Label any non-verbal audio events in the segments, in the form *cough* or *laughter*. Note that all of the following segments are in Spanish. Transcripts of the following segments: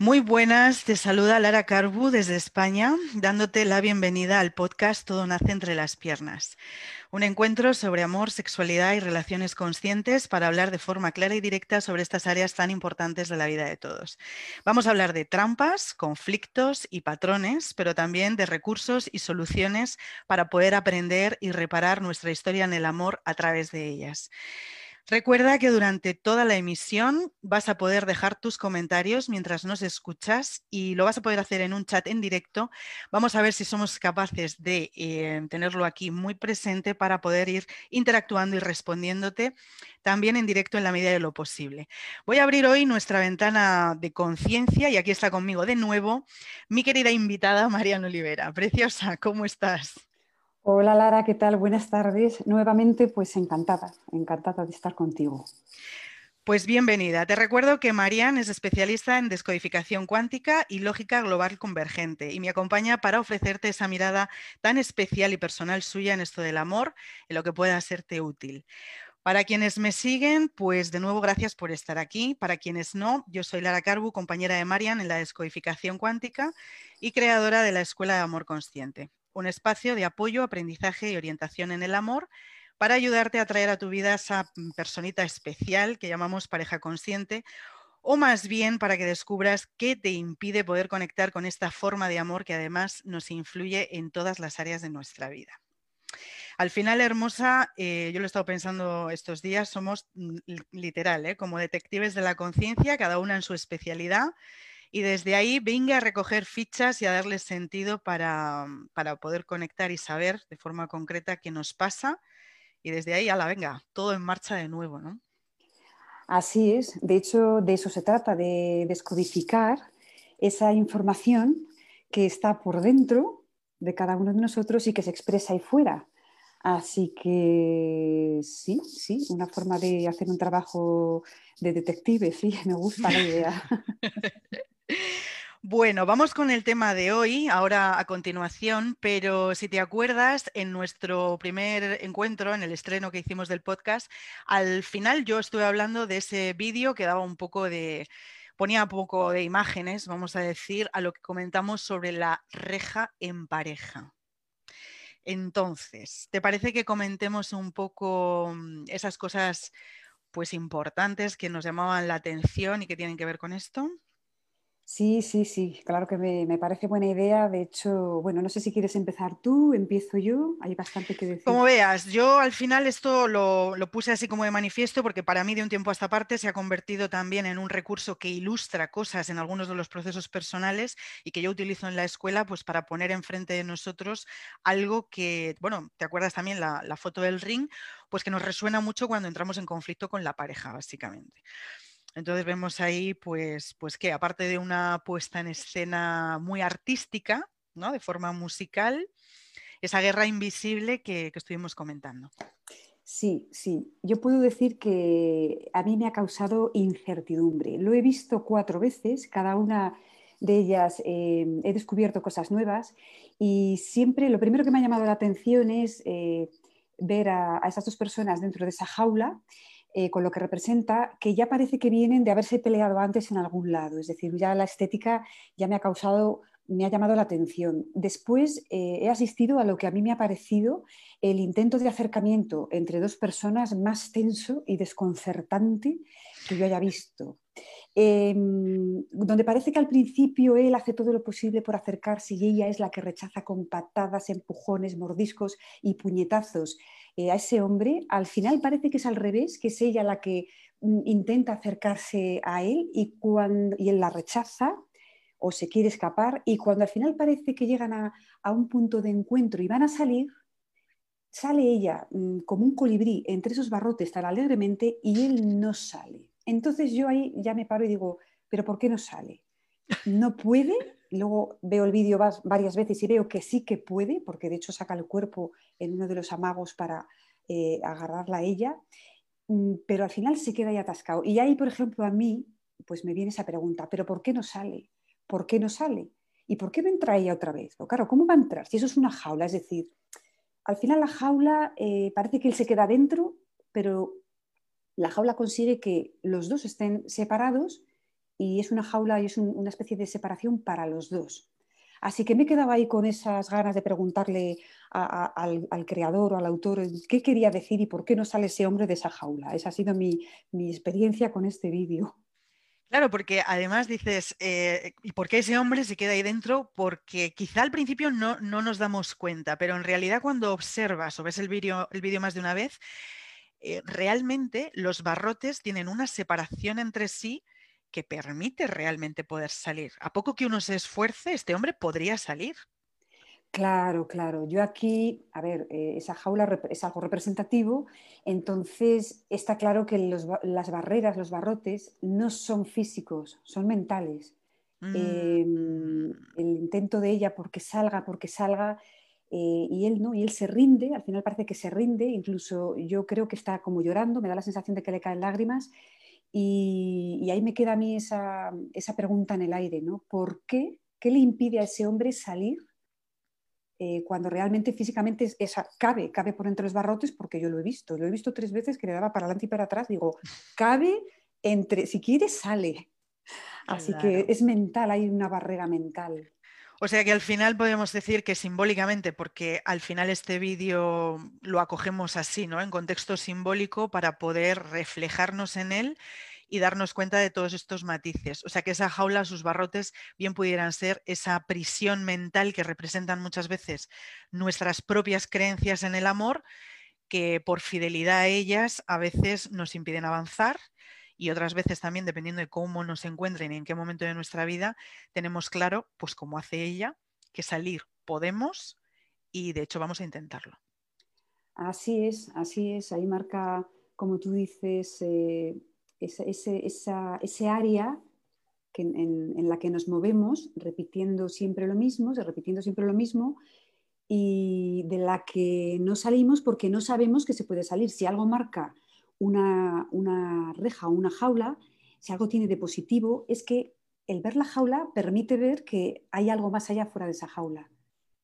Muy buenas, te saluda Lara Carbu desde España, dándote la bienvenida al podcast Todo nace entre las piernas. Un encuentro sobre amor, sexualidad y relaciones conscientes para hablar de forma clara y directa sobre estas áreas tan importantes de la vida de todos. Vamos a hablar de trampas, conflictos y patrones, pero también de recursos y soluciones para poder aprender y reparar nuestra historia en el amor a través de ellas. Recuerda que durante toda la emisión vas a poder dejar tus comentarios mientras nos escuchas y lo vas a poder hacer en un chat en directo. Vamos a ver si somos capaces de eh, tenerlo aquí muy presente para poder ir interactuando y respondiéndote también en directo en la medida de lo posible. Voy a abrir hoy nuestra ventana de conciencia y aquí está conmigo de nuevo mi querida invitada Mariana Olivera. Preciosa, ¿cómo estás? Hola Lara, ¿qué tal? Buenas tardes. Nuevamente, pues encantada, encantada de estar contigo. Pues bienvenida. Te recuerdo que Marian es especialista en descodificación cuántica y lógica global convergente y me acompaña para ofrecerte esa mirada tan especial y personal suya en esto del amor, en lo que pueda serte útil. Para quienes me siguen, pues de nuevo gracias por estar aquí. Para quienes no, yo soy Lara Carbu, compañera de Marian en la descodificación cuántica y creadora de la Escuela de Amor Consciente un espacio de apoyo, aprendizaje y orientación en el amor para ayudarte a traer a tu vida esa mm, personita especial que llamamos pareja consciente o más bien para que descubras qué te impide poder conectar con esta forma de amor que además nos influye en todas las áreas de nuestra vida. Al final, hermosa, eh, yo lo he estado pensando estos días, somos mm, literal, ¿eh? como detectives de la conciencia, cada una en su especialidad, y desde ahí venga a recoger fichas y a darles sentido para, mm, para, poder conectar y saber de forma concreta qué nos pasa y desde ahí a la venga, todo en marcha de nuevo, ¿no? Así es, de hecho de eso se trata, de descodificar esa información que está por dentro de cada uno de nosotros y que se expresa ahí fuera. Así que sí, sí, una forma de hacer un trabajo de detective, sí, *laughs* me gusta la idea. *laughs* *laughs* Bueno, vamos con el tema de hoy, ahora a continuación, pero si te acuerdas, en nuestro primer encuentro, en el estreno que hicimos del podcast, al final yo estuve hablando de ese vídeo que daba un poco de, ponía un poco de imágenes, vamos a decir, a lo que comentamos sobre la reja en pareja. Entonces, ¿te parece que comentemos un poco mm, esas cosas pues importantes que nos llamaban la atención y que tienen que ver con esto? Sí, sí, sí, claro que me, parece buena idea. De hecho, bueno, no sé si quieres empezar tú, empiezo yo, hay bastante que decir. Como veas, yo al final esto lo, puse así como de manifiesto porque para mí de un tiempo a esta parte se ha convertido también en un recurso que ilustra cosas en algunos de los procesos personales y que yo utilizo en la escuela pues para poner enfrente de nosotros algo que, bueno, ¿te acuerdas también la, la foto del ring? Pues que nos resuena mucho cuando entramos en conflicto con la pareja, básicamente. Entonces vemos ahí, pues, pues que aparte de una puesta en escena muy artística, ¿no? de forma musical, esa guerra invisible que, estuvimos comentando. Sí, sí. Yo puedo decir que a mí me ha causado incertidumbre. Lo he visto cuatro veces, cada una de ellas eh, he descubierto cosas nuevas y siempre lo primero que me ha llamado la atención es eh, ver a, a, esas dos personas dentro de esa jaula eh, con lo que representa, que ya parece que vienen de haberse peleado antes en algún lado. Es decir, ya la estética ya me ha causado, me ha llamado la atención. Después eh, he asistido a lo que a mí me ha parecido el intento de acercamiento entre dos personas más tenso y desconcertante que yo haya visto. Em, donde parece que al principio él hace todo lo posible por acercarse y ella es la que rechaza con patadas, empujones, mordiscos y puñetazos eh, a ese hombre, al final parece que es al revés, que es ella la que mm, intenta acercarse a él y, cuando, y él la rechaza o se quiere escapar y cuando al final parece que llegan a, a un punto de encuentro y van a salir, sale ella mm, como un colibrí entre esos barrotes tan alegremente y él no sale. Entonces yo ahí ya me paro y digo, pero ¿por qué no sale? ¿No puede? Luego veo el vídeo varias veces y veo que sí que puede, porque de hecho saca el cuerpo en uno de los amagos para eh, agarrarla a ella, mm, pero al final se queda ahí atascado. Y ahí, por ejemplo, a mí, pues me viene esa pregunta, ¿pero por qué no sale? ¿Por qué no sale? ¿Y por qué no entra ella otra vez? O claro, ¿cómo va a entrar? Si eso es una jaula, es decir, al final la jaula eh, parece que él se queda dentro, pero la jaula consigue que los dos estén separados y es una jaula y es una especie de separación para los dos. Así que me quedaba ahí con esas ganas de preguntarle al, creador o al autor qué quería decir y por qué no sale ese hombre de esa jaula. Esa ha sido mi, experiencia con este vídeo. Claro, porque además dices, eh, ¿y por qué ese hombre se queda ahí dentro? Porque quizá al principio no, nos damos cuenta, pero en realidad cuando observas o ves el vídeo el vídeo más de una vez, eh, realmente los barrotes tienen una separación entre sí que permite realmente poder salir. A poco que uno se esfuerce, este hombre podría salir. Claro, claro. Yo aquí, a ver, eh, esa jaula es algo representativo, entonces está claro que las barreras, los barrotes, no son físicos, son mentales. Em, mm. el intento de ella porque salga, porque salga, eh, y él no, y él se rinde, al final parece que se rinde, incluso yo creo que está como llorando, me da la sensación de que le caen lágrimas, y, ahí me queda a mí esa, pregunta en el aire, ¿no? ¿Por qué? ¿Qué le impide a ese hombre salir eh, cuando realmente físicamente esa, cabe, cabe por entre los barrotes? Porque yo lo he visto, lo he visto tres veces que le daba para adelante y para atrás. Digo, cabe entre, si quiere, sale. Así que es mental, hay una barrera mental. O sea que al final podemos decir que simbólicamente, porque al final este vídeo lo acogemos así, ¿no? En contexto simbólico para poder reflejarnos en él y darnos cuenta de todos estos matices. O sea que esa jaula, sus barrotes, bien pudieran ser esa prisión mental que representan muchas veces nuestras propias creencias en el amor, que por fidelidad a ellas a veces nos impiden avanzar y otras veces también, dependiendo de cómo nos encuentren y en qué momento de nuestra vida, tenemos claro, pues como hace ella, que salir podemos y de hecho vamos a intentarlo. Así es, así es. Ahí marca, como tú dices, eh, ese área en, la que nos movemos, repitiendo siempre lo mismo, repitiendo siempre lo mismo, y de la que no salimos porque no sabemos que se puede salir. Si algo marca una, una reja o una jaula, si algo tiene de positivo, es que el ver la jaula permite ver que hay algo más allá fuera de esa jaula.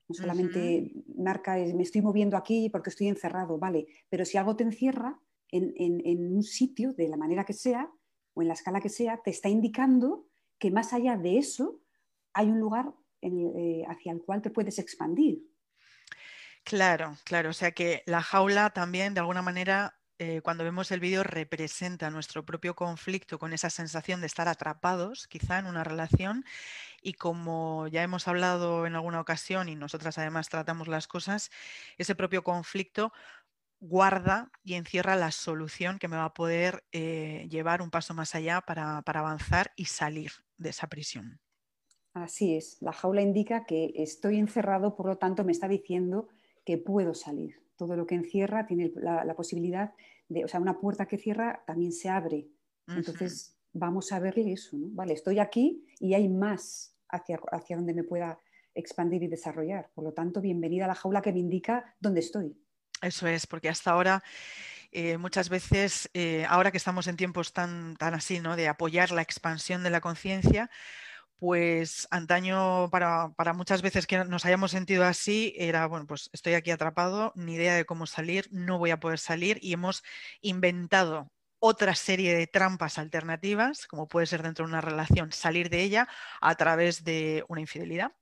No solamente marca, me estoy moviendo aquí porque estoy encerrado, vale, pero si algo te encierra en, un sitio, de la manera que sea, o en la escala que sea, te está indicando que más allá de eso hay un lugar eh, hacia el cual te puedes expandir. Claro, claro, o sea que la jaula también de alguna manera eh, cuando vemos el vídeo representa nuestro propio conflicto con esa sensación de estar atrapados quizá en una relación y como ya hemos hablado en alguna ocasión y nosotras además tratamos las cosas, ese propio conflicto guarda y encierra la solución que me va a poder eh, llevar un paso más allá para, para avanzar y salir de esa prisión. Así es, la jaula indica que estoy encerrado, por lo tanto me está diciendo que puedo salir todo lo que encierra tiene la, posibilidad de, o sea, una puerta que cierra también se abre. Entonces, vamos a verle eso, ¿no? Vale, estoy aquí y hay más hacia, hacia donde me pueda expandir y desarrollar. Por lo tanto, bienvenida a la jaula que me indica dónde estoy. Eso es, porque hasta ahora eh, muchas veces, eh, ahora que estamos en tiempos tan, tan así, ¿no? de apoyar la expansión de la conciencia, pues antaño para, muchas veces que nos hayamos sentido así era, bueno, pues estoy aquí atrapado, ni idea de cómo salir, no voy a poder salir y hemos inventado otra serie de trampas alternativas, como puede ser dentro de una relación, salir de ella a través de una infidelidad.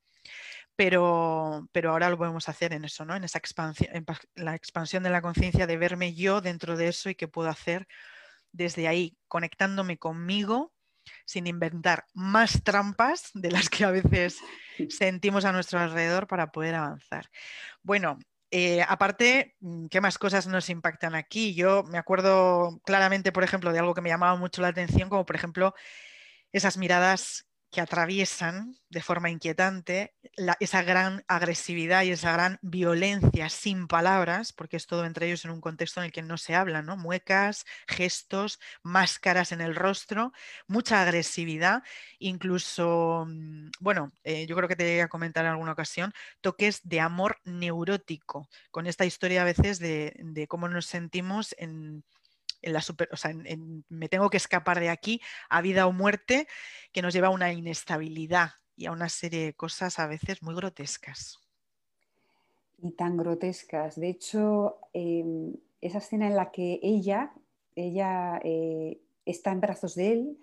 Pero, pero ahora lo podemos hacer en eso, ¿no? En esa expansión, en la expansión de la conciencia, de verme yo dentro de eso y qué puedo hacer desde ahí, conectándome conmigo sin inventar más trampas de las que a veces sentimos a nuestro alrededor para poder avanzar. Bueno, eh, aparte, mm, ¿qué más cosas nos impactan aquí? Yo me acuerdo claramente, por ejemplo, de algo que me llamaba mucho la atención, como por ejemplo esas miradas que atraviesan de forma inquietante esa gran agresividad y esa gran violencia sin palabras, porque es todo entre ellos en un contexto en el que no se habla, ¿no? Muecas, gestos, máscaras en el rostro, mucha agresividad, incluso, mm, bueno, eh, yo creo que te voy a comentar en alguna ocasión, toques de amor neurótico, con esta historia a veces de cómo nos sentimos en la super, o sea, me tengo que escapar de aquí a vida o muerte, que nos lleva a una inestabilidad y a una serie de cosas a veces muy grotescas. Y tan grotescas. De hecho, em, esa escena en la que ella, ella eh, está en brazos de él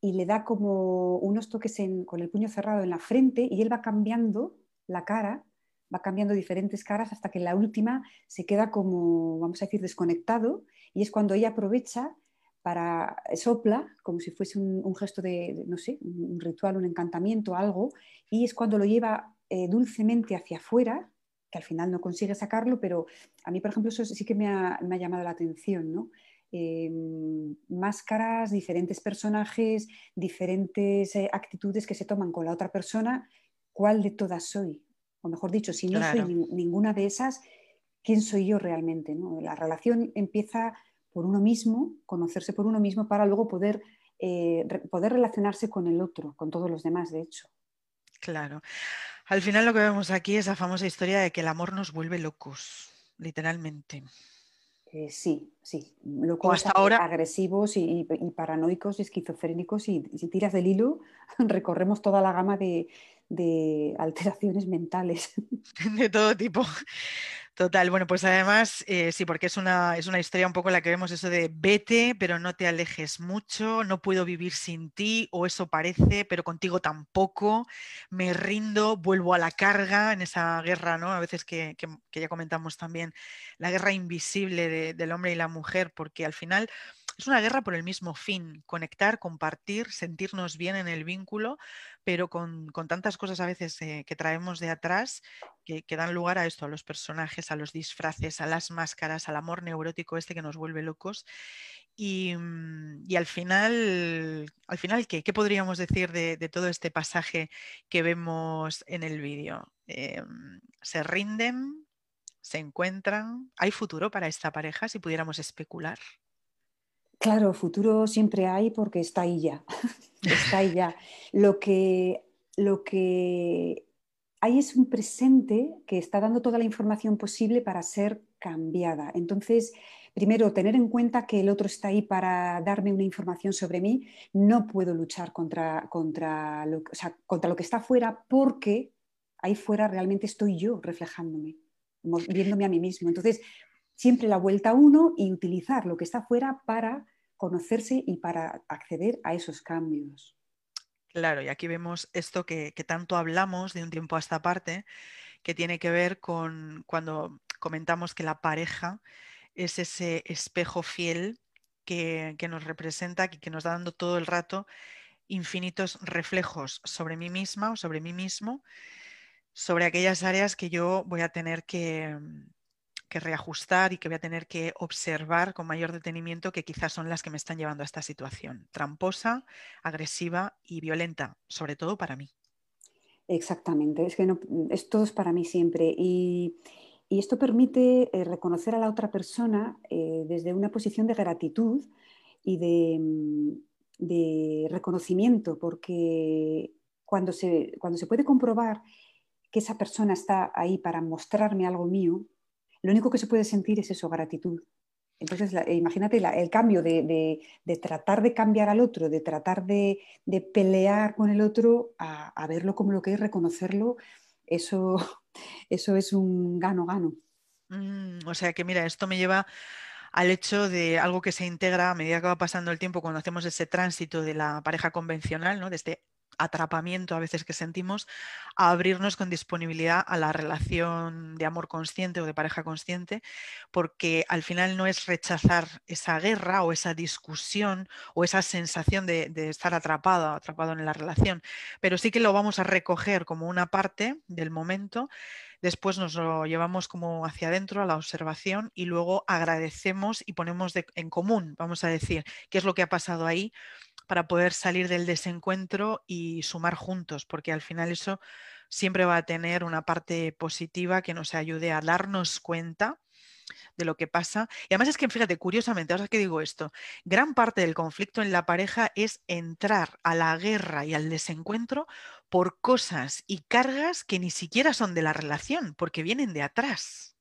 y le da como unos toques con el puño cerrado en la frente y él va cambiando la cara, va cambiando diferentes caras hasta que la última se queda como, vamos a decir, desconectado y es cuando ella aprovecha para sopla, como si fuese un, gesto de, no sé, un ritual, un encantamiento, algo, y es cuando lo lleva eh, dulcemente hacia afuera, que al final no consigue sacarlo, pero a mí, por ejemplo, eso sí que me ha, llamado la atención, ¿no? Em, máscaras, diferentes personajes, diferentes eh, actitudes que se toman con la otra persona, ¿cuál de todas soy? O mejor dicho, si no soy ninguna de esas, ¿quién soy yo realmente? ¿no? La relación empieza por uno mismo, conocerse por uno mismo para luego poder, eh, poder relacionarse con el otro, con todos los demás, de hecho. Claro. Al final lo que vemos aquí es la famosa historia de que el amor nos vuelve locos, literalmente. Eh, sí, sí. Locos, hasta ahora... agresivos y, paranoicos y esquizofrénicos. Y, si tiras del hilo, *laughs* recorremos toda la gama de, de alteraciones mentales. *laughs* De todo tipo. Total, bueno, pues además, eh, sí, porque es una, es una historia un poco la que vemos eso de vete, pero no te alejes mucho, no puedo vivir sin ti, o eso parece, pero contigo tampoco, me rindo, vuelvo a la carga en esa guerra, ¿no? A veces que, ya comentamos también, la guerra invisible del hombre y la mujer, porque al final es una guerra por el mismo fin, conectar, compartir, sentirnos bien en el vínculo, pero con, tantas cosas a veces eh, que traemos de atrás que, dan lugar a esto, a los personajes, a los disfraces, a las máscaras, al amor neurótico este que nos vuelve locos. Y, mm, al final, al final ¿qué? ¿Qué podríamos decir de, todo este pasaje que vemos en el vídeo? Em, ¿Se rinden? ¿Se encuentran? ¿Hay futuro para esta pareja si pudiéramos especular? Claro, futuro siempre hay porque está ahí ya. *laughs* está ahí. Lo que, lo que hay es un presente que está dando toda la información posible para ser cambiada. Entonces, primero, tener en cuenta que el otro está ahí para darme una información sobre mí. No puedo luchar contra, contra, lo, contra lo que está fuera porque ahí fuera realmente estoy yo reflejándome, viéndome a mí mismo. Entonces, siempre la vuelta uno y utilizar lo que está fuera para conocerse y para acceder a esos cambios. Claro, y aquí vemos esto que, tanto hablamos de un tiempo a esta parte, que tiene que ver con cuando comentamos que la pareja es ese espejo fiel que, nos representa, que, que nos da dando todo el rato infinitos reflejos sobre mí misma o sobre mí mismo, sobre aquellas áreas que yo voy a tener que, que reajustar y que voy a tener que observar con mayor detenimiento que quizás son las que me están llevando a esta situación, tramposa, agresiva y violenta, sobre todo para mí. Exactamente, es que no, es todo es para mí siempre y, esto permite eh, reconocer a la otra persona eh, desde una posición de gratitud y de, mm, de reconocimiento, porque cuando se, cuando se puede comprobar que esa persona está ahí para mostrarme algo mío, lo único que se puede sentir es eso, gratitud. Entonces, imagínate el cambio de, tratar de cambiar al otro, de tratar de, pelear con el otro, a, verlo como lo que es, reconocerlo, eso, *laughs* eso es un gano-gano. Mm, o sea que, mira, esto me lleva al hecho de algo que se integra a medida que va pasando el tiempo cuando hacemos ese tránsito de la pareja convencional, ¿no? desde atrapamiento a veces que sentimos, a abrirnos con disponibilidad a la relación de amor consciente o de pareja consciente, porque al final no es rechazar esa guerra o esa discusión o esa sensación de, estar atrapado, atrapado en la relación, pero sí que lo vamos a recoger como una parte del momento después nos lo llevamos como hacia adentro a la observación y luego agradecemos y ponemos en común, vamos a decir, qué es lo que ha pasado ahí para poder salir del desencuentro y sumar juntos, porque al final eso siempre va a tener una parte positiva que nos ayude a darnos cuenta de lo que pasa. Y además es que, fíjate, curiosamente, ahora que digo esto, gran parte del conflicto en la pareja es entrar a la guerra y al desencuentro por cosas y cargas que ni siquiera son de la relación, porque vienen de atrás.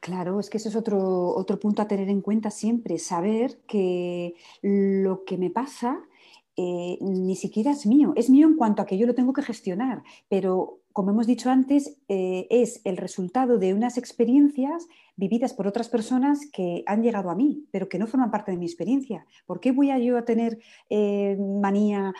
Claro, es que ese es otro, otro punto a tener en cuenta siempre, saber que lo que me pasa eh, ni siquiera es mío, es mío en cuanto a que yo lo tengo que gestionar, pero como hemos dicho antes, eh, es el resultado de unas experiencias vividas por otras personas que han llegado a mí, pero que no forman parte de mi experiencia. ¿Por qué voy a yo a tener eh, manía,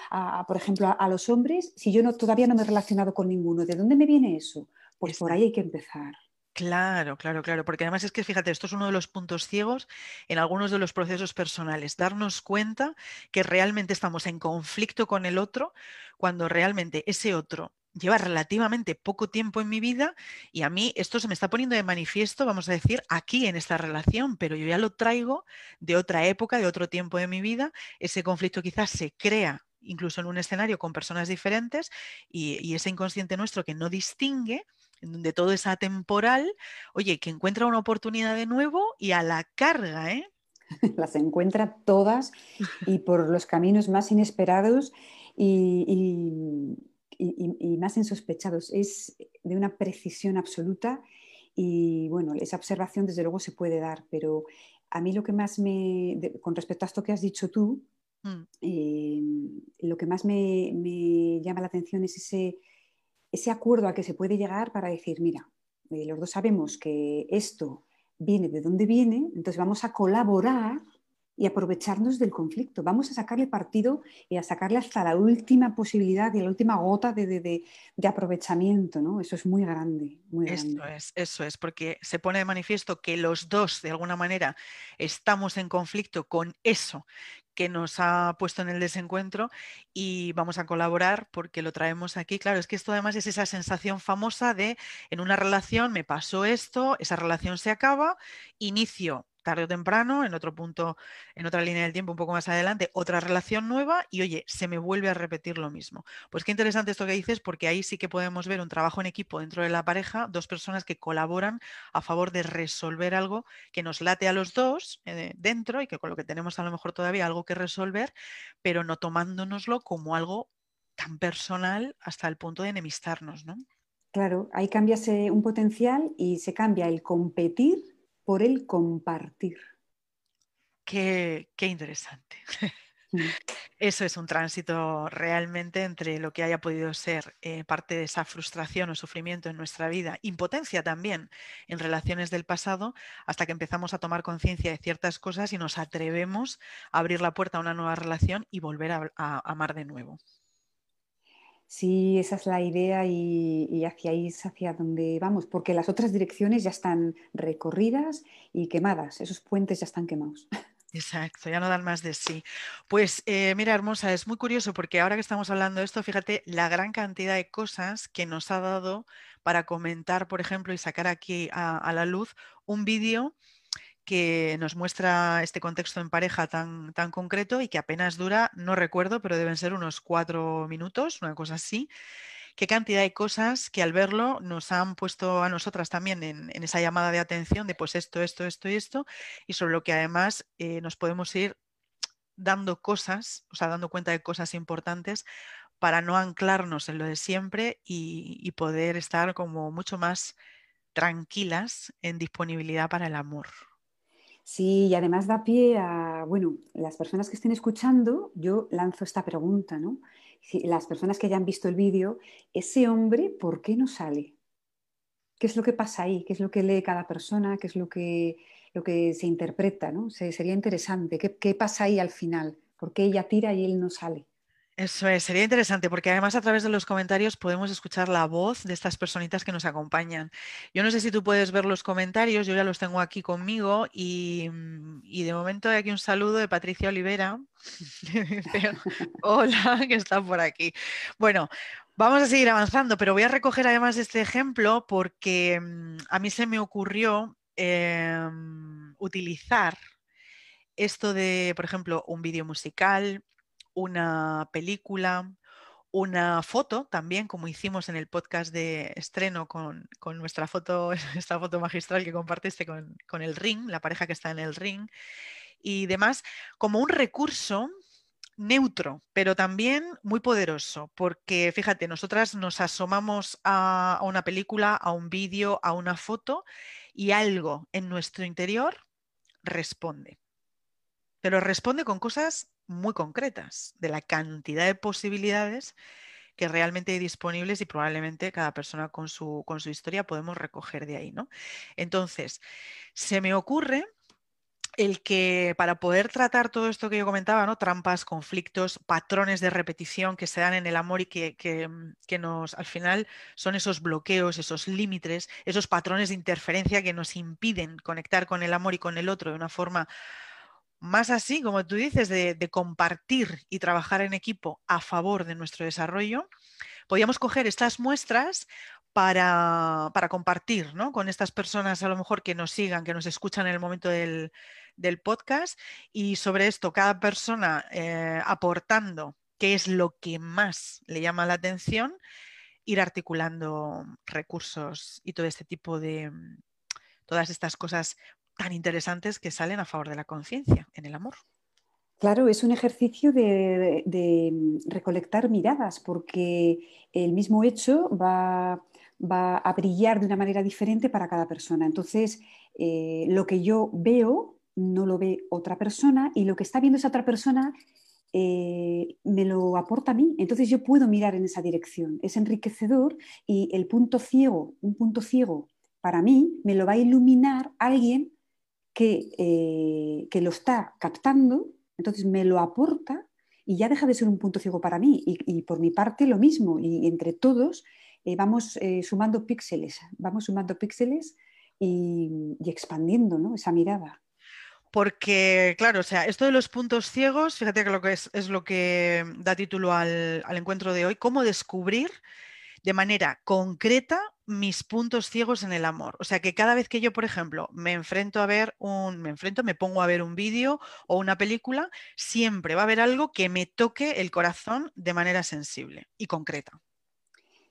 por ejemplo, a, los hombres si yo no, todavía no me he relacionado con ninguno? ¿De dónde me viene eso? Pues por ahí hay que empezar. Claro, claro, claro, porque además es que fíjate, esto es uno de los puntos ciegos en algunos de los procesos personales, darnos cuenta que realmente estamos en conflicto con el otro cuando realmente ese otro lleva relativamente poco tiempo en mi vida y a mí esto se me está poniendo de manifiesto, vamos a decir, aquí en esta relación, pero yo ya lo traigo de otra época, de otro tiempo de mi vida. Ese conflicto quizás se crea incluso en un escenario con personas diferentes y, ese inconsciente nuestro que no distingue, en donde todo es atemporal, oye, que encuentra una oportunidad de nuevo y a la carga, ¿eh? *laughs* Las encuentra todas *laughs* y por los caminos más inesperados y y, más insospechados. Es de una precisión absoluta y bueno, esa observación desde luego se puede dar, pero a mí lo que más me, con respecto a esto que has dicho tú, mm. eh, lo que más me, llama la atención es ese, ese acuerdo a que se puede llegar para decir, mira, eh, los dos sabemos que esto viene de dónde viene, entonces vamos a colaborar y aprovecharnos del conflicto. Vamos a sacarle partido y a sacarle hasta la última posibilidad y la última gota de, aprovechamiento, ¿no? Eso es muy grande, muy grande. Eso es, eso es, porque se pone de manifiesto que los dos, de alguna manera, estamos en conflicto con eso que nos ha puesto en el desencuentro y vamos a colaborar porque lo traemos aquí. Claro, es que esto además es esa sensación famosa de en una relación me pasó esto, esa relación se acaba, inicio tarde o temprano, en otro punto, en otra línea del tiempo, un poco más adelante, otra relación nueva y oye, se me vuelve a repetir lo mismo. Pues qué interesante esto que dices, porque ahí sí que podemos ver un trabajo en equipo dentro de la pareja, dos personas que colaboran a favor de resolver algo que nos late a los dos eh, dentro y que con lo que tenemos a lo mejor todavía algo que resolver, pero no tomándonoslo como algo tan personal hasta el punto de enemistarnos, ¿no? Claro, ahí cambia un potencial y se cambia el competir por el compartir. Qué, interesante. Mm. *laughs* Eso es un tránsito realmente entre lo que haya podido ser eh, parte de esa frustración o sufrimiento en nuestra vida, impotencia también en relaciones del pasado, hasta que empezamos a tomar conciencia de ciertas cosas y nos atrevemos a abrir la puerta a una nueva relación y volver a amar de nuevo. Sí, esa es la idea y, hacia ahí es hacia donde vamos, porque las otras direcciones ya están recorridas y quemadas, esos puentes ya están quemados. *laughs* Exacto, ya no dan más de sí. Pues eh, mira, hermosa, es muy curioso porque ahora que estamos hablando de esto, fíjate la gran cantidad de cosas que nos ha dado para comentar, por ejemplo, y sacar aquí a la luz un vídeo que nos muestra este contexto en pareja tan, tan concreto y que apenas dura, no recuerdo, pero deben ser unos cuatro minutos, una cosa así. Qué cantidad de cosas que al verlo nos han puesto a nosotras también en, esa llamada de atención de pues esto, esto, esto y esto, y sobre lo que además eh, nos podemos ir dando cosas, o sea, dando cuenta de cosas importantes para no anclarnos en lo de siempre y poder estar como mucho más tranquilas en disponibilidad para el amor. Sí, y además da pie a, bueno, las personas que estén escuchando, yo lanzo esta pregunta, ¿no? las personas que hayan visto el vídeo, ese hombre, ¿por qué no sale? ¿Qué es lo que pasa ahí? ¿Qué es lo que lee cada persona? ¿Qué es lo que, lo que se interpreta? ¿no? sería interesante. ¿Qué, ¿Qué pasa ahí al final? ¿Por qué ella tira y él no sale? Eso es, sería interesante porque además a través de los comentarios podemos escuchar la voz de estas personitas que nos acompañan. Yo no sé si tú puedes ver los comentarios, yo ya los tengo aquí conmigo y, mm, de momento hay aquí un saludo de Patricia Olivera. *laughs* *laughs* Hola, que está por aquí. Bueno, vamos a seguir avanzando, pero voy a recoger además este ejemplo porque mm, a mí se me ocurrió em, utilizar esto de, por ejemplo, un vídeo musical, una película, una foto también, como hicimos en el podcast de estreno con, nuestra foto, *laughs* esta foto magistral que compartiste con, con, el ring, la pareja que está en el ring y demás, como un recurso neutro, pero también muy poderoso, porque fíjate, nosotras nos asomamos a, a una película, a un vídeo, a una foto y algo en nuestro interior responde. Pero responde con cosas muy concretas de la cantidad de posibilidades que realmente hay disponibles y probablemente cada persona con su, con su historia podemos recoger de ahí. ¿no? Entonces, se me ocurre el que para poder tratar todo esto que yo comentaba, ¿no? trampas, conflictos, patrones de repetición que se dan en el amor y que, mm, que, nos, al final, son esos bloqueos, esos límites, esos patrones de interferencia que nos impiden conectar con el amor y con el otro de una forma más así, como tú dices, de, compartir y trabajar en equipo a favor de nuestro desarrollo, podíamos coger estas muestras para, para, compartir ¿no? con estas personas a lo mejor que nos sigan, que nos escuchan en el momento del, del podcast y sobre esto cada persona eh, aportando qué es lo que más le llama la atención, ir articulando recursos y todo este tipo de, todas estas cosas tan interesantes que salen a favor de la conciencia en el amor. Claro, es un ejercicio de, recolectar miradas, porque el mismo hecho va, a brillar de una manera diferente para cada persona. Entonces, eh, lo que yo veo no lo ve otra persona y lo que está viendo esa otra persona eh, me lo aporta a mí. Entonces yo puedo mirar en esa dirección. Es enriquecedor y el punto ciego, un punto ciego para mí, me lo va a iluminar alguien que, eh, que lo está captando, entonces me lo aporta y ya deja de ser un punto ciego para mí. Y, por mi parte lo mismo. Y entre todos eh, vamos sumando píxeles, vamos sumando píxeles y, expandiendo ¿no? esa mirada. Porque, claro, o sea, esto de los puntos ciegos, fíjate que, lo que es, lo que da título al, encuentro de hoy, cómo descubrir de manera concreta mis puntos ciegos en el amor. O sea que cada vez que yo, por ejemplo, me enfrento a ver un, me enfrento, me pongo a ver un vídeo o una película, siempre va a haber algo que me toque el corazón de manera sensible y concreta.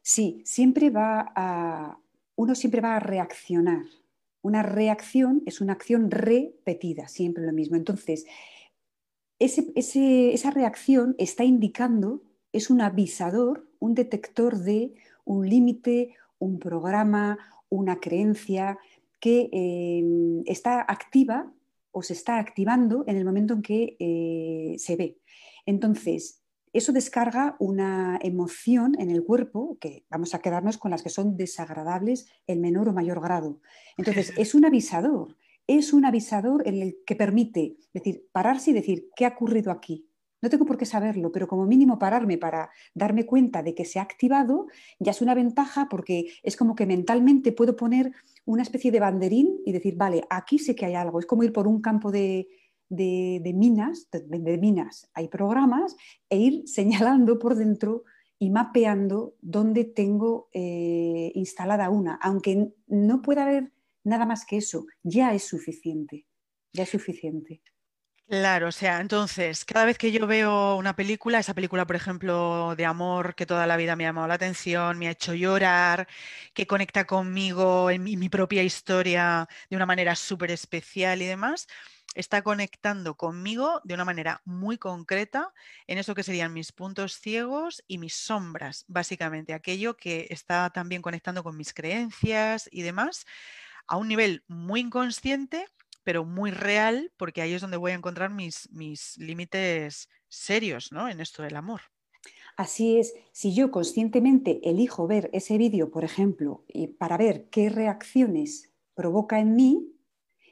Sí, siempre va a, uno siempre va a reaccionar una reacción es una acción repetida, siempre lo mismo. Entonces, esa reacción está indicando, es un avisador, un detector de un límite, un programa, una creencia que eh, está activa o se está activando en el momento en que eh, se ve. Entonces, eso descarga una emoción en el cuerpo, que vamos a quedarnos con las que son desagradables en menor o mayor grado. Entonces, *laughs* es un avisador, es un avisador en el que permite decir, pararse y decir, ¿qué ha ocurrido aquí? No tengo por qué saberlo, pero como mínimo pararme para darme cuenta de que se ha activado ya es una ventaja porque es como que mentalmente puedo poner una especie de banderín y decir, vale, aquí sé que hay algo. Es como ir por un campo de, de, minas, de, minas hay programas, e ir *laughs* señalando por dentro y mapeando dónde tengo eh, instalada una, aunque no pueda haber nada más que eso, ya es suficiente, ya es suficiente. Claro, o sea, entonces, cada vez que yo veo una película, esa película, por ejemplo, de amor que toda la vida me ha llamado la atención, me ha hecho llorar, que conecta conmigo en mi propia historia de una manera súper especial y demás, está conectando conmigo de una manera muy concreta en eso que serían mis puntos ciegos y mis sombras, básicamente, aquello que está también conectando con mis creencias y demás, a un nivel muy inconsciente, pero muy real, porque ahí es donde voy a encontrar mis, mis límites serios ¿no? en esto del amor. Así es, si yo conscientemente elijo ver ese vídeo, por ejemplo, y para ver qué reacciones provoca en mí,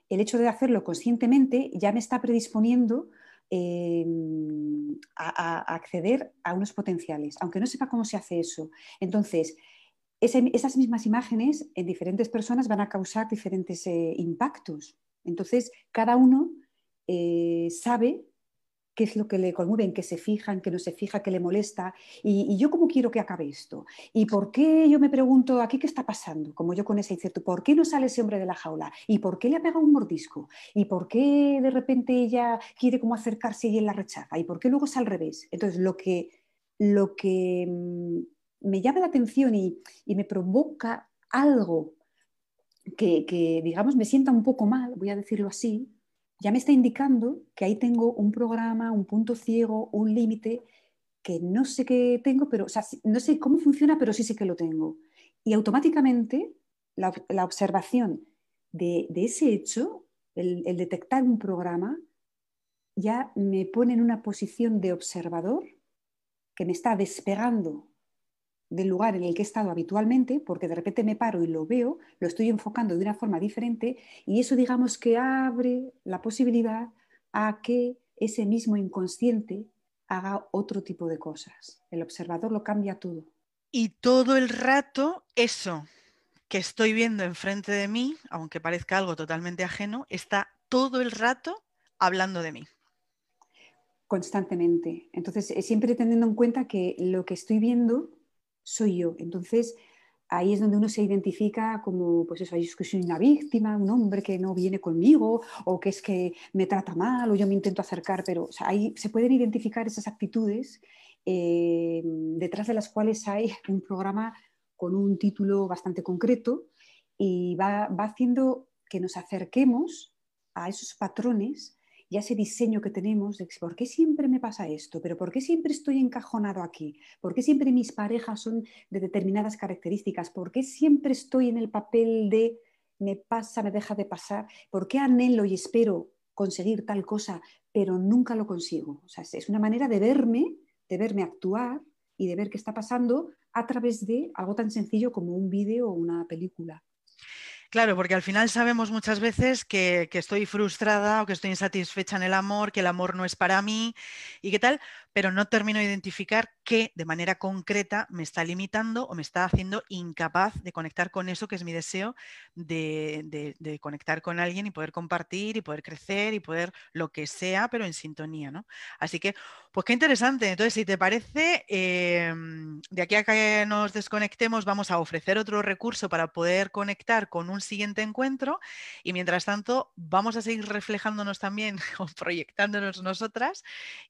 el hecho de hacerlo conscientemente ya me está predisponiendo em, a, acceder a unos potenciales, aunque no sepa cómo se hace eso. Entonces, esas mismas imágenes en diferentes personas van a causar diferentes eh, impactos. Entonces, cada uno eh, sabe qué es lo que le conmueve, en qué se fija, en qué no se fija, qué le molesta, y, yo cómo quiero que acabe esto. ¿Y por qué yo me pregunto aquí qué está pasando? Como yo con ese incerto, ¿por qué no sale ese hombre de la jaula? ¿Y por qué le ha pegado un mordisco? ¿Y por qué de repente ella quiere acercarse y él la rechaza? ¿Y por qué luego es al revés? Entonces, lo que, lo que mm, me llama la atención y, me provoca algo que, digamos, me sienta un poco mal, voy a decirlo así, ya me está indicando que ahí tengo un programa, un punto ciego, un límite que no sé qué tengo, pero no sé cómo funciona, pero sí sé que lo tengo. Y automáticamente la, observación de, ese hecho, el, el detectar un programa, ya me pone en una posición de observador que me está despegando del lugar en el que he estado habitualmente, porque de repente me paro y lo veo, lo estoy enfocando de una forma diferente y eso digamos que abre la posibilidad a que ese mismo inconsciente haga otro tipo de cosas. El observador lo cambia todo. Y todo el rato eso que estoy viendo enfrente de mí, aunque parezca algo totalmente ajeno, está todo el rato hablando de mí. Constantemente. Entonces, eh, siempre teniendo en cuenta que lo que estoy viendo soy yo. Entonces, ahí es donde uno se identifica como, pues eso, es que soy una víctima, un hombre que no viene conmigo, o que es que me trata mal, o yo me intento acercar, pero ahí se pueden identificar esas actitudes eh, detrás de las cuales hay *laughs* un programa con un título bastante concreto y va, va haciendo que nos acerquemos a esos patrones y ese diseño que tenemos de por qué siempre me pasa esto, pero por qué siempre estoy encajonado aquí, por qué siempre mis parejas son de determinadas características, por qué siempre estoy en el papel de me pasa, me deja de pasar, por qué anhelo y espero conseguir tal cosa, pero nunca lo consigo. O sea, es una manera de verme, de verme actuar y de ver qué está pasando a través de algo tan sencillo como un vídeo o una película. Claro, porque al final sabemos muchas veces que, estoy frustrada o que estoy insatisfecha en el amor, que el amor no es para mí y qué tal, pero no termino de identificar qué de manera concreta me está limitando o me está haciendo incapaz de conectar con eso que es mi deseo de, conectar con alguien y poder compartir y poder crecer y poder lo que sea, pero en sintonía, ¿no? Así que, pues qué interesante. Entonces, si te parece, em, de aquí a que nos desconectemos, vamos a ofrecer otro recurso para poder conectar con un siguiente encuentro y mientras tanto vamos a seguir reflejándonos también *laughs* o proyectándonos nosotras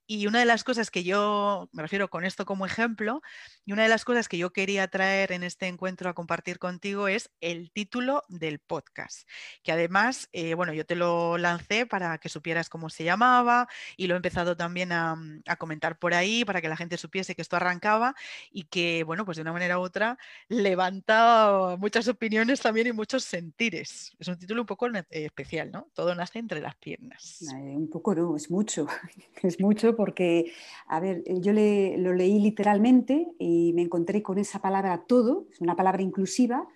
y una de las cosas que yo, me refiero con esto como ejemplo, y una de las cosas que yo quería traer en este encuentro a compartir contigo es el título del podcast, que además, eh, bueno, yo te lo lancé para que supieras cómo se llamaba y lo he empezado también a, mm, a comentar por ahí para que la gente supiese que esto arrancaba y que, bueno, pues de una manera u otra levanta muchas opiniones también y muchos sentires. Es un título un poco eh, especial, ¿no? Todo nace entre las piernas. Un poco no, es mucho, *laughs* es mucho porque a ver, eh, yo lo leí literalmente y me encontré con esa palabra todo, es una palabra inclusiva,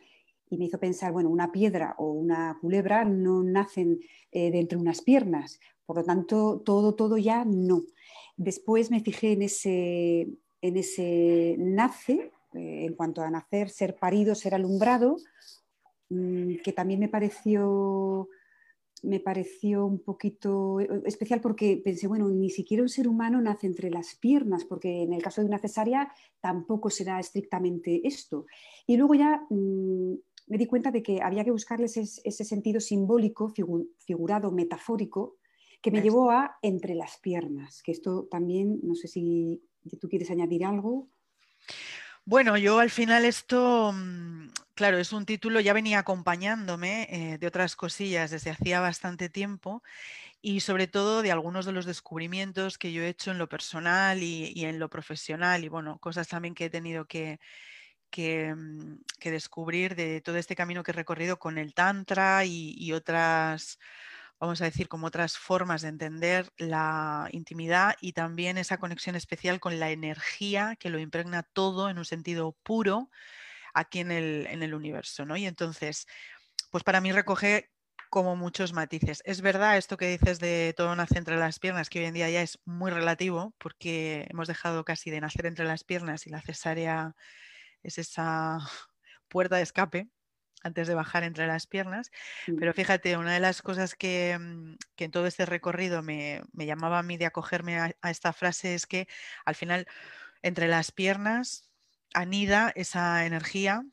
y me hizo pensar, bueno, una piedra o una culebra no nacen eh, de entre unas piernas, por lo tanto, todo, todo ya no. Después me fijé en ese, en ese nace, eh, en cuanto a nacer, ser parido, ser alumbrado, mm, que también me pareció me pareció un poquito eh, especial porque pensé, bueno, ni siquiera un ser humano nace entre las piernas, porque en el caso de una cesárea tampoco será estrictamente esto. Y luego ya mm, me di cuenta de que había que buscarles ese, sentido simbólico, figurado, metafórico, que me llevó a entre las piernas, que esto también, no sé si tú quieres añadir algo. Bueno, yo al final esto, mm, claro, es un título, ya venía acompañándome eh, de otras cosillas desde hacía bastante tiempo y sobre todo de algunos de los descubrimientos que yo he hecho en lo personal y, en lo profesional y bueno, cosas también que he tenido que, mm, que, descubrir de todo este camino que he recorrido con el Tantra y otras vamos a decir, como otras formas de entender la intimidad y también esa conexión especial con la energía que lo impregna todo en un sentido puro aquí en el, en el universo. ¿no? Y entonces, pues para mí recoge como muchos matices. Es verdad esto que dices de todo nace entre las piernas, que hoy en día ya es muy relativo, porque hemos dejado casi de nacer entre las piernas y la cesárea es esa *laughs* puerta de escape antes de bajar entre las piernas. Mm. Pero fíjate, una de las cosas que, mm, en todo este recorrido me, llamaba a mí de acogerme a, esta frase es que al final entre las piernas anida esa energía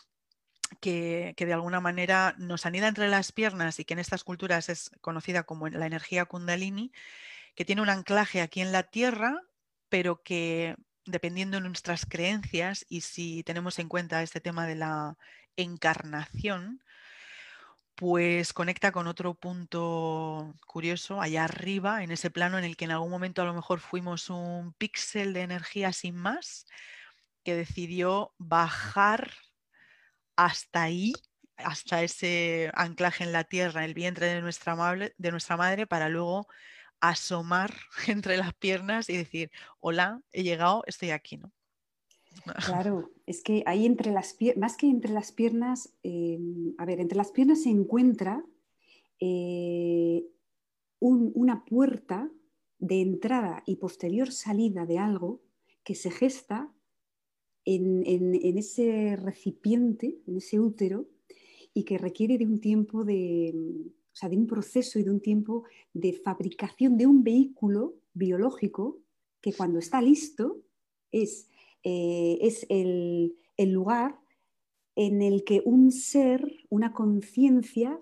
que, que, de alguna manera nos anida entre las piernas y que en estas culturas es conocida como la energía kundalini, que tiene un anclaje aquí en la tierra, pero que dependiendo de nuestras creencias y si tenemos en cuenta este tema de la encarnación, pues conecta con otro punto curioso allá arriba, en ese plano en el que en algún momento a lo mejor fuimos un píxel de energía sin más, que decidió bajar hasta ahí, hasta ese anclaje en la tierra, el vientre de nuestra, madre, de nuestra madre, para luego asomar *laughs* entre las piernas y decir, hola, he llegado, estoy aquí, ¿no? Claro, es que ahí entre las piernas, más que entre las piernas, em, a ver, entre las piernas se encuentra eh, una puerta de entrada y posterior salida de algo que se gesta en, ese recipiente, en ese útero, y que requiere de un tiempo de, o sea, de un proceso y de un tiempo de fabricación de un vehículo biológico que cuando está listo es, eh, es el, el lugar en el que un ser, una conciencia,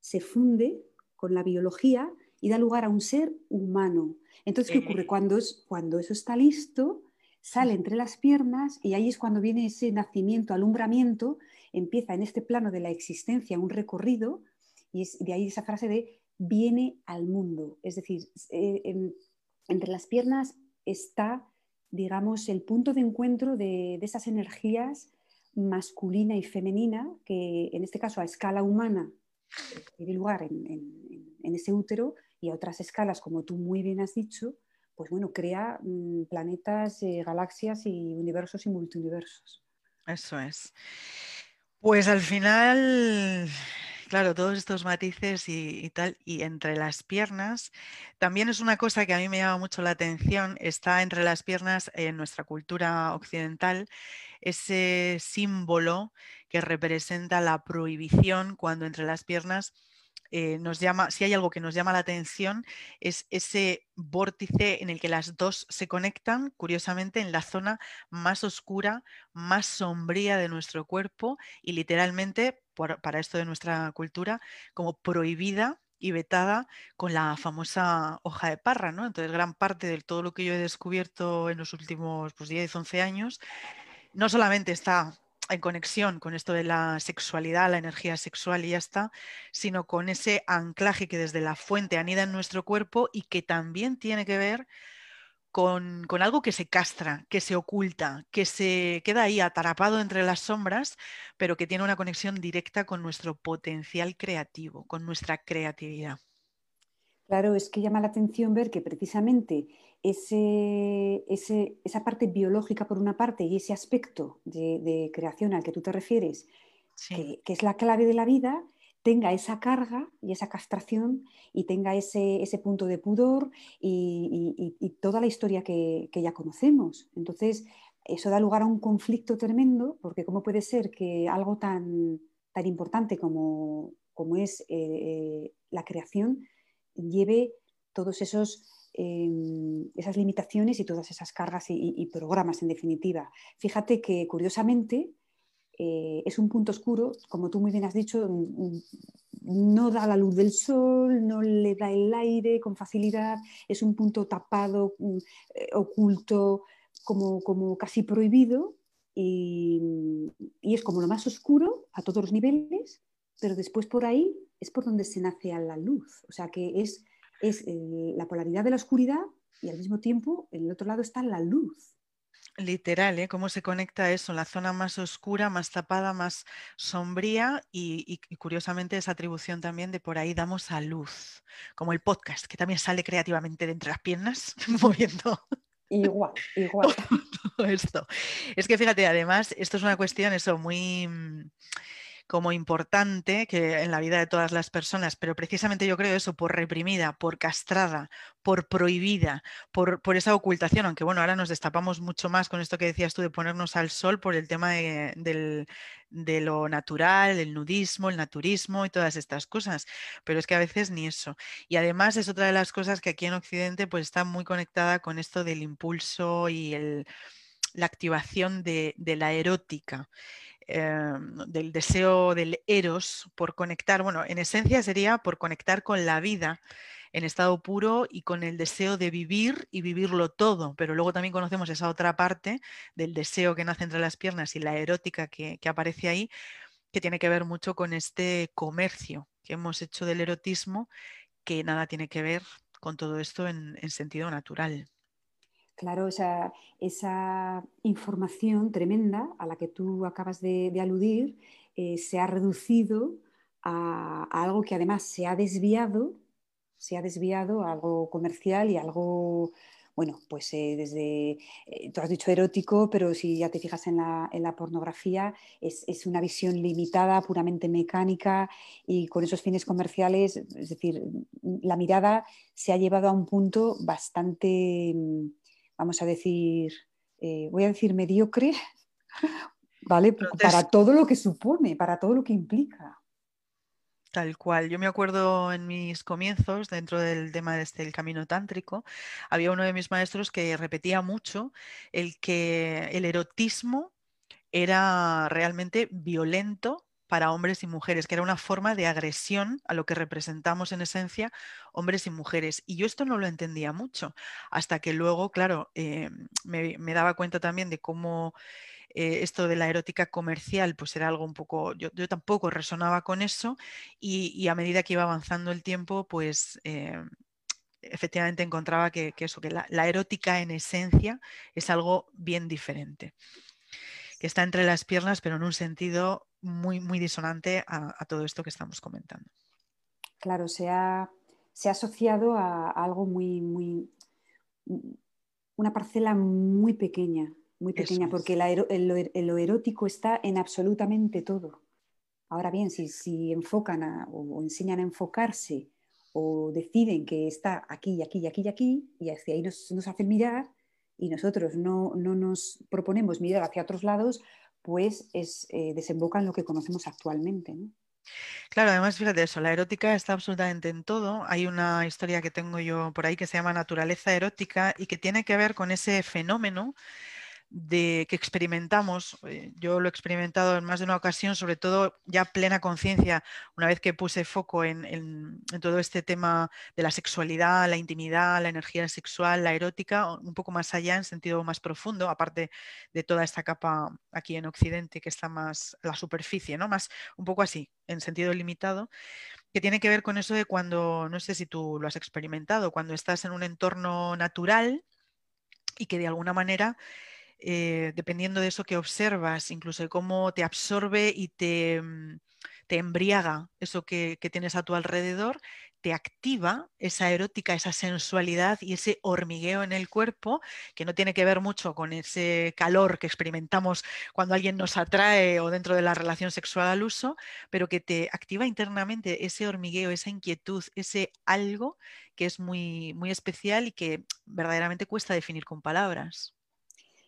se funde con la biología y da lugar a un ser humano. Entonces, ¿qué ocurre? Cuando, es, cuando eso está listo, sale entre las piernas y ahí es cuando viene ese nacimiento, alumbramiento, empieza en este plano de la existencia un recorrido y es de ahí esa frase de viene al mundo. Es decir, eh, entre las piernas está, digamos, el punto de encuentro de, esas energías masculina y femenina que en este caso a escala humana tiene lugar en ese útero y a otras escalas, como tú muy bien has dicho, pues bueno, crea mm, planetas, eh, galaxias y universos y multiversos. Eso es. Pues al final, claro, todos estos matices y, y, tal, y entre las piernas, también es una cosa que a mí me llama mucho la atención, está entre las piernas en nuestra cultura occidental, ese símbolo que representa la prohibición cuando entre las piernas eh, nos llama, si hay algo que nos llama la atención, es ese vórtice en el que las dos se conectan, curiosamente, en la zona más oscura, más sombría de nuestro cuerpo y literalmente, para esto de nuestra cultura, como prohibida y vetada con la famosa hoja de parra, ¿no? Entonces, gran parte de todo lo que yo he descubierto en los últimos pues, 10, 11 años, no solamente está en conexión con esto de la sexualidad, la energía sexual y ya está, sino con ese anclaje que desde la fuente anida en nuestro cuerpo y que también tiene que ver con, algo que se castra, que se oculta, que se queda ahí atarapado entre las sombras, pero que tiene una conexión directa con nuestro potencial creativo, con nuestra creatividad. Claro, es que llama la atención ver que precisamente ese, esa parte biológica por una parte y ese aspecto de, creación al que tú te refieres, que, es la clave de la vida, tenga esa carga y esa castración y tenga ese, punto de pudor y, toda la historia que, ya conocemos. Entonces, eso da lugar a un conflicto tremendo, porque ¿cómo puede ser que algo tan, tan importante como, como es eh, eh, la creación lleve todos esos Em, esas limitaciones y todas esas cargas y, programas en definitiva. Fíjate que curiosamente eh, es un punto oscuro, como tú muy bien has dicho, no da la luz del sol, no le da el aire con facilidad, es un punto tapado, mm, eh, oculto, como, como casi prohibido y, y es como lo más oscuro a todos los niveles, pero después por ahí es por donde se nace a la luz. O sea que es es eh, la polaridad de la oscuridad y al mismo tiempo en el otro lado está la luz. Literal, ¿eh? Cómo se conecta eso, la zona más oscura, más tapada, más sombría y, curiosamente esa atribución también de por ahí damos a luz, como el podcast, que también sale creativamente de entre las piernas, *laughs* moviendo. Igual, igual. *laughs* Todo esto. Es que fíjate, además, esto es una cuestión, eso, muy como importante que en la vida de todas las personas, pero precisamente yo creo eso, por reprimida, por castrada, por prohibida, por, esa ocultación, aunque bueno, ahora nos destapamos mucho más con esto que decías tú de ponernos al sol por el tema de, lo natural, el nudismo, el naturismo y todas estas cosas, pero es que a veces ni eso. Y además es otra de las cosas que aquí en Occidente pues está muy conectada con esto del impulso y el, la activación de, de la erótica. Em, del deseo del eros por conectar, bueno, en esencia sería por conectar con la vida en estado puro y con el deseo de vivir y vivirlo todo, pero luego también conocemos esa otra parte del deseo que nace entre las piernas y la erótica que, aparece ahí, que tiene que ver mucho con este comercio que hemos hecho del erotismo, que nada tiene que ver con todo esto en sentido natural. Claro, esa, información tremenda a la que tú acabas de, aludir eh, se ha reducido a, algo que además se ha desviado, se ha desviado a algo comercial y algo, bueno, pues eh, desde, eh, tú has dicho erótico, pero si ya te fijas en la, pornografía, es, una visión limitada, puramente mecánica y con esos fines comerciales, es decir, la mirada se ha llevado a un punto bastante, mm, vamos a decir, eh, voy a decir mediocre, *laughs* ¿vale? Para todo lo que supone, para todo lo que implica. Tal cual. Yo me acuerdo en mis comienzos, dentro del tema del este, camino tántrico, había uno de mis maestros que repetía mucho el que el erotismo era realmente violento para hombres y mujeres, que era una forma de agresión a lo que representamos en esencia hombres y mujeres. Y yo esto no lo entendía mucho, hasta que luego, claro, eh, me daba cuenta también de cómo eh, esto de la erótica comercial, pues era algo un poco, yo, tampoco resonaba con eso y, a medida que iba avanzando el tiempo, pues eh, efectivamente encontraba que, eso, que la, erótica en esencia es algo bien diferente, que está entre las piernas, pero en un sentido muy, muy disonante a, todo esto que estamos comentando. Claro, se ha, se ha asociado a algo muy, muy, una parcela muy pequeña muy pequeña, porque lo erótico está en absolutamente todo. Ahora bien, si, si enfocan o, enseñan a enfocarse o deciden que está aquí, aquí, aquí y aquí, y hacia ahí nos, nos hacen mirar, y nosotros no, no, nos proponemos mirar hacia otros lados, pues es, eh, desemboca en lo que conocemos actualmente. Claro, además, fíjate eso, la erótica está absolutamente en todo. Hay una historia que tengo yo por ahí que se llama naturaleza erótica y que tiene que ver con ese fenómeno de que experimentamos, eh, yo lo he experimentado en más de una ocasión, sobre todo ya plena conciencia, una vez que puse foco en, todo este tema de la sexualidad, la intimidad, la energía sexual, la erótica, un poco más allá, en sentido más profundo, aparte de toda esta capa aquí en Occidente que está más la superficie, ¿no? Más un poco así, en sentido limitado que tiene que ver con eso de cuando, no sé si tú lo has experimentado, cuando estás en un entorno natural y que de alguna manera eh, dependiendo de eso que observas, incluso de cómo te absorbe y te, mm, te embriaga eso que, tienes a tu alrededor, te activa esa erótica, esa sensualidad y ese hormigueo en el cuerpo, que no tiene que ver mucho con ese calor que experimentamos cuando alguien nos atrae o dentro de la relación sexual al uso, pero que te activa internamente ese hormigueo, esa inquietud, ese algo que es muy, muy especial y que verdaderamente cuesta definir con palabras.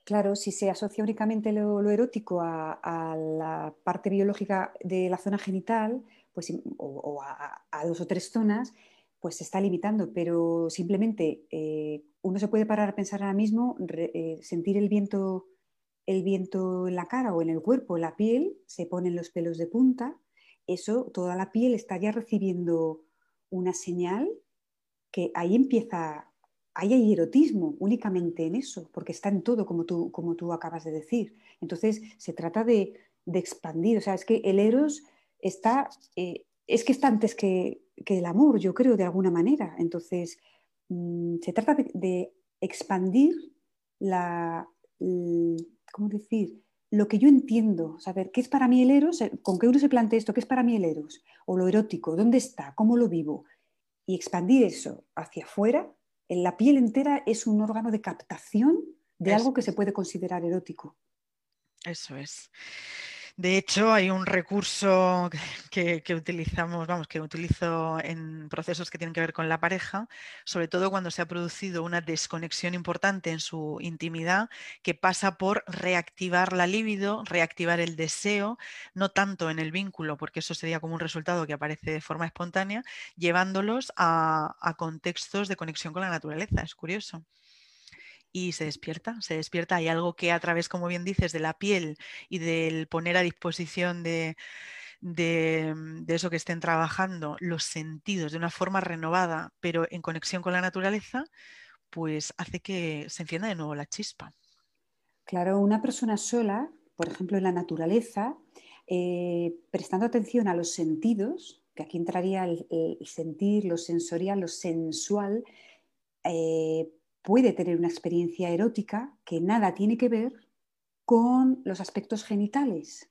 Claro, si se asocia únicamente lo, erótico a, la parte biológica de la zona genital, pues, o, a, dos o tres zonas, pues se está limitando, pero simplemente eh, uno se puede parar a pensar ahora mismo, eh, sentir el viento, el viento en la cara o en el cuerpo, la piel, se ponen los pelos de punta, eso, toda la piel está ya recibiendo una señal que ahí empieza ahí hay erotismo únicamente en eso, porque está en todo, como tú, como tú acabas de decir. Entonces, se trata de, expandir, o sea, es que el eros está, eh, es que está antes que, el amor, yo creo, de alguna manera. Entonces, mm, se trata de, expandir la, ¿cómo decir? Lo que yo entiendo, saber qué es para mí el eros, eh, con qué uno se plantea esto, qué es para mí el eros, o lo erótico, dónde está, cómo lo vivo, y expandir eso hacia afuera la piel entera es un órgano de captación de algo que se puede considerar erótico. Eso es. De hecho, hay un recurso *laughs* que, utilizamos, vamos, que utilizo en procesos que tienen que ver con la pareja, sobre todo cuando se ha producido una desconexión importante en su intimidad, que pasa por reactivar la libido, reactivar el deseo, no tanto en el vínculo, porque eso sería como un resultado que aparece de forma espontánea, llevándolos a, contextos de conexión con la naturaleza. Es curioso y se despierta, se despierta. Hay algo que a través, como bien dices, de la piel y del poner a disposición de, de, eso que estén trabajando los sentidos de una forma renovada, pero en conexión con la naturaleza, pues hace que se encienda de nuevo la chispa. Claro, una persona sola, por ejemplo, en la naturaleza, eh, prestando atención a los sentidos, que aquí entraría el, sentir, lo sensorial, lo sensual, eh, puede tener una experiencia erótica que nada tiene que ver con los aspectos genitales.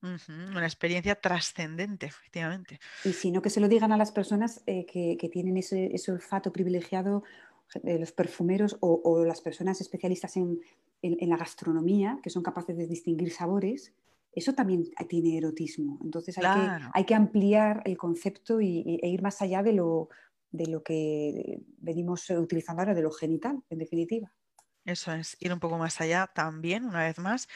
una experiencia trascendente, efectivamente. Y si no, que se lo digan a las personas eh, que, tienen ese, olfato privilegiado eh, los perfumeros o, las personas especialistas en, la gastronomía, que son capaces de distinguir sabores, eso también tiene erotismo. Entonces hay, que, ampliar el concepto y, e ir más allá de lo, de lo que venimos utilizando ahora, de lo genital, en definitiva. Eso es, ir un poco más allá también, una vez más,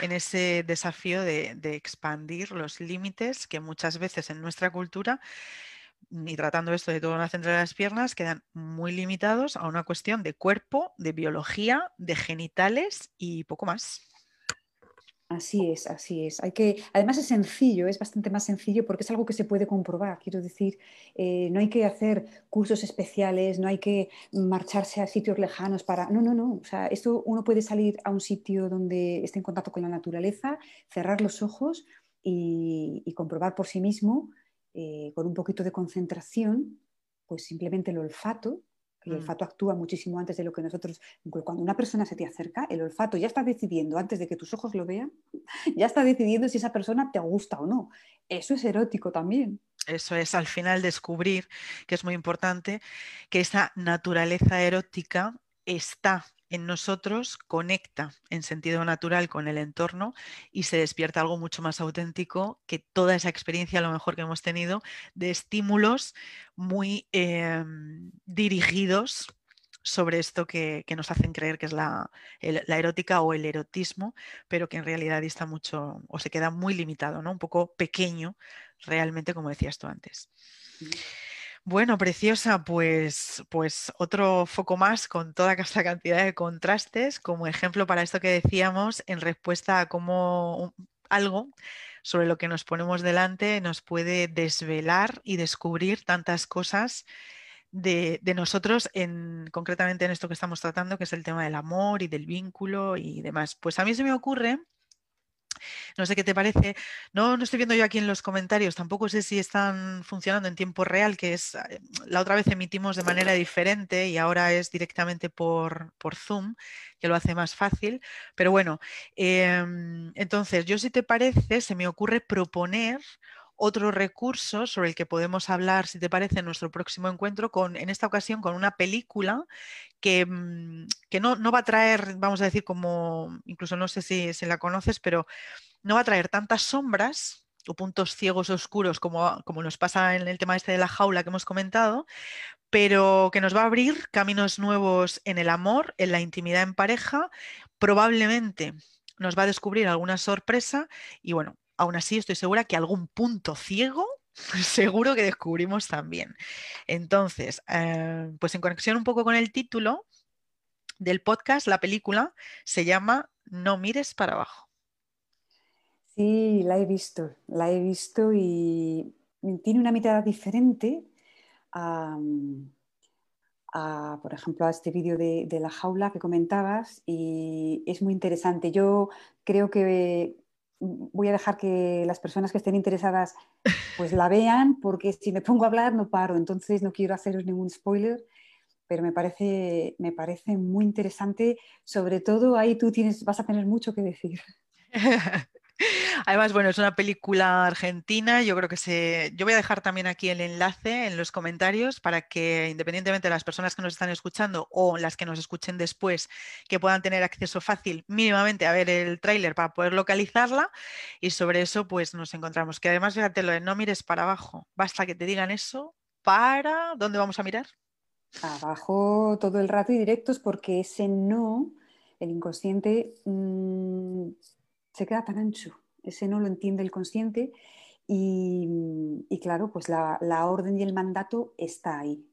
en ese desafío de, expandir los límites que muchas veces en nuestra cultura, y tratando esto de todo en la centro de las piernas, quedan muy limitados a una cuestión de cuerpo, de biología, de genitales y poco más. Así es, así es. Hay que, además es sencillo, es bastante más sencillo porque es algo que se puede comprobar. Quiero decir, eh, no hay que hacer cursos especiales, no hay que marcharse a sitios lejanos para. No, no, no. O sea, esto uno puede salir a un sitio donde esté en contacto con la naturaleza, cerrar los ojos y, comprobar por sí mismo, eh, con un poquito de concentración, pues simplemente el olfato el mm. olfato actúa muchísimo antes de lo que nosotros, cuando una persona se te acerca, el olfato ya está decidiendo, antes de que tus ojos lo vean, *laughs* ya está decidiendo si esa persona te gusta o no. Eso es erótico también. Eso es al final descubrir, que es muy importante, que esa naturaleza erótica está en nosotros conecta en sentido natural con el entorno y se despierta algo mucho más auténtico que toda esa experiencia, a lo mejor que hemos tenido, de estímulos muy em, dirigidos sobre esto que, nos hacen creer que es la, erótica o el erotismo, pero que en realidad está mucho o se queda muy limitado, ¿no? un poco pequeño realmente, como decías tú antes. Bueno, preciosa, pues, pues otro foco más con toda esta *laughs* cantidad de contrastes, como ejemplo para esto que decíamos en respuesta a cómo algo sobre lo que nos ponemos delante nos puede desvelar y descubrir tantas cosas de, de, nosotros, en, concretamente en esto que estamos tratando, que es el tema del amor y del vínculo y demás. Pues a mí se me ocurre no sé qué te parece. No, no estoy viendo yo aquí en los comentarios, tampoco sé si están funcionando en tiempo real, que es eh, la otra vez emitimos de manera diferente y ahora es directamente por, por Zoom, que lo hace más fácil. Pero bueno, em, entonces yo si te parece, se me ocurre proponer otro recurso sobre el que podemos hablar, si te parece, en nuestro próximo encuentro, con, en esta ocasión con una película que, mm, no, va a traer, vamos a decir, como, incluso no sé si, la conoces, pero no va a traer tantas sombras o puntos ciegos oscuros como, como nos pasa en el tema este de la jaula que hemos comentado, pero que nos va a abrir caminos nuevos en el amor, en la intimidad en pareja, probablemente nos va a descubrir alguna sorpresa y bueno, aún así estoy segura que algún punto ciego *laughs* seguro que descubrimos también. Entonces, eh, pues en conexión un poco con el título del podcast, la película se llama No mires para abajo. Sí, la he visto, la he visto y tiene una mirada diferente a, por ejemplo, a este vídeo de, de, la jaula que comentabas y es muy interesante. Yo creo que voy a dejar que las personas que estén interesadas pues la vean, porque si me pongo a hablar no paro, entonces no quiero haceros ningún spoiler, pero me parece, me parece muy interesante. Sobre todo ahí tú tienes, vas a tener mucho que decir. *laughs* Además, bueno, es una película argentina. Yo creo que se. Yo voy a dejar también aquí el enlace en los comentarios para que, independientemente de las personas que nos están escuchando o las que nos escuchen después, que puedan tener acceso fácil mínimamente a ver el tráiler para poder localizarla. Y sobre eso, pues nos encontramos. Que además, fíjate lo de no mires para abajo. Basta que te digan eso para. ¿Dónde vamos a mirar? Abajo todo el rato y directos, porque ese no, el inconsciente. Mm, se queda tan ancho, ese no lo entiende el consciente y, claro, pues la, orden y el mandato está ahí.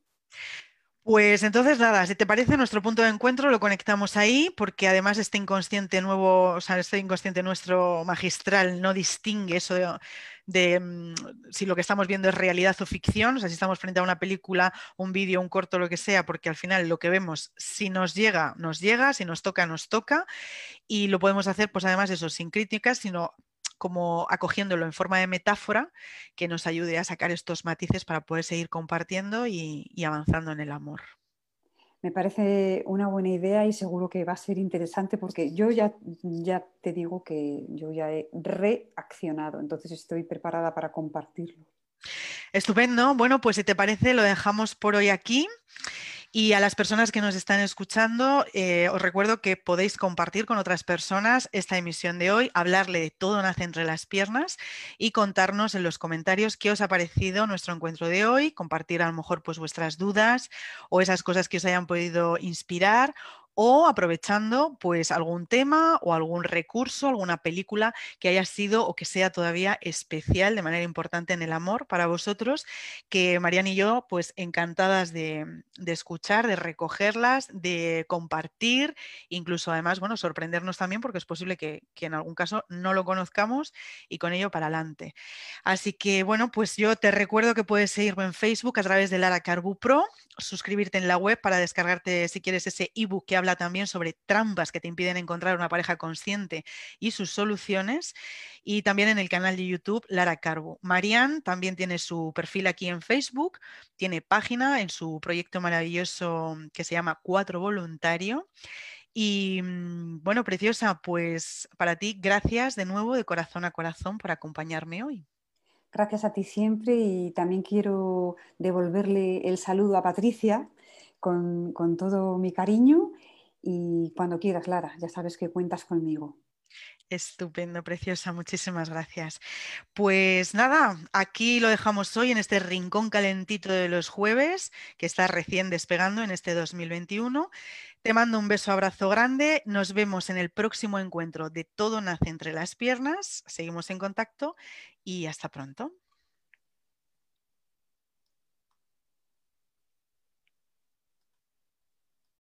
Pues entonces nada, si te parece nuestro punto de encuentro lo conectamos ahí porque además este inconsciente nuevo, o sea, este inconsciente nuestro magistral no distingue eso de, mm, si lo que estamos viendo es realidad o ficción, o sea, si estamos frente a una película, un vídeo, un corto, lo que sea, porque al final lo que vemos, si nos llega, nos llega, si nos toca, nos toca y lo podemos hacer pues además eso, sin críticas, sino como acogiéndolo en forma de metáfora que nos ayude a sacar estos matices para poder seguir compartiendo y, avanzando en el amor. Me parece una buena idea y seguro que va a ser interesante porque yo ya, ya te digo que yo ya he reaccionado, entonces estoy preparada para compartirlo. Estupendo. Bueno, pues si te parece, lo dejamos por hoy aquí Y a las personas que nos están escuchando, eh, os recuerdo que podéis compartir con otras personas esta emisión de hoy, hablarle de todo nace entre las piernas y contarnos en los comentarios qué os ha parecido nuestro encuentro de hoy, compartir a lo mejor pues vuestras dudas o esas cosas que os hayan podido inspirar o aprovechando pues algún tema o algún recurso, alguna película que haya sido o que sea todavía especial de manera importante en el amor para vosotros, que Mariana y yo pues encantadas de, escuchar, de recogerlas, de compartir, incluso además, bueno, sorprendernos también porque es posible que, que en algún caso no lo conozcamos y con ello para adelante. Así que bueno, pues yo te recuerdo que puedes seguirme en Facebook a través de Lara Carbu Pro, suscribirte en la web para descargarte si quieres ese ebook que habla también sobre trampas que te impiden encontrar una pareja consciente y sus soluciones. Y también en el canal de YouTube Lara Carbo. Marianne también tiene su perfil aquí en Facebook, tiene página en su proyecto maravilloso que se llama Cuatro Voluntario. Y mm, bueno, preciosa, pues para ti, gracias de nuevo de corazón a corazón por acompañarme hoy. Gracias a ti siempre y también quiero devolverle el saludo a Patricia con, con todo mi cariño y cuando quieras, Lara, ya sabes que cuentas conmigo. Estupendo, preciosa, muchísimas gracias. Pues nada, aquí lo dejamos hoy en este rincón calentito de los jueves, que está recién despegando en este 2021. Te mando un beso, abrazo grande. Nos vemos en el próximo encuentro de Todo Nace entre las Piernas. Seguimos en contacto y hasta pronto.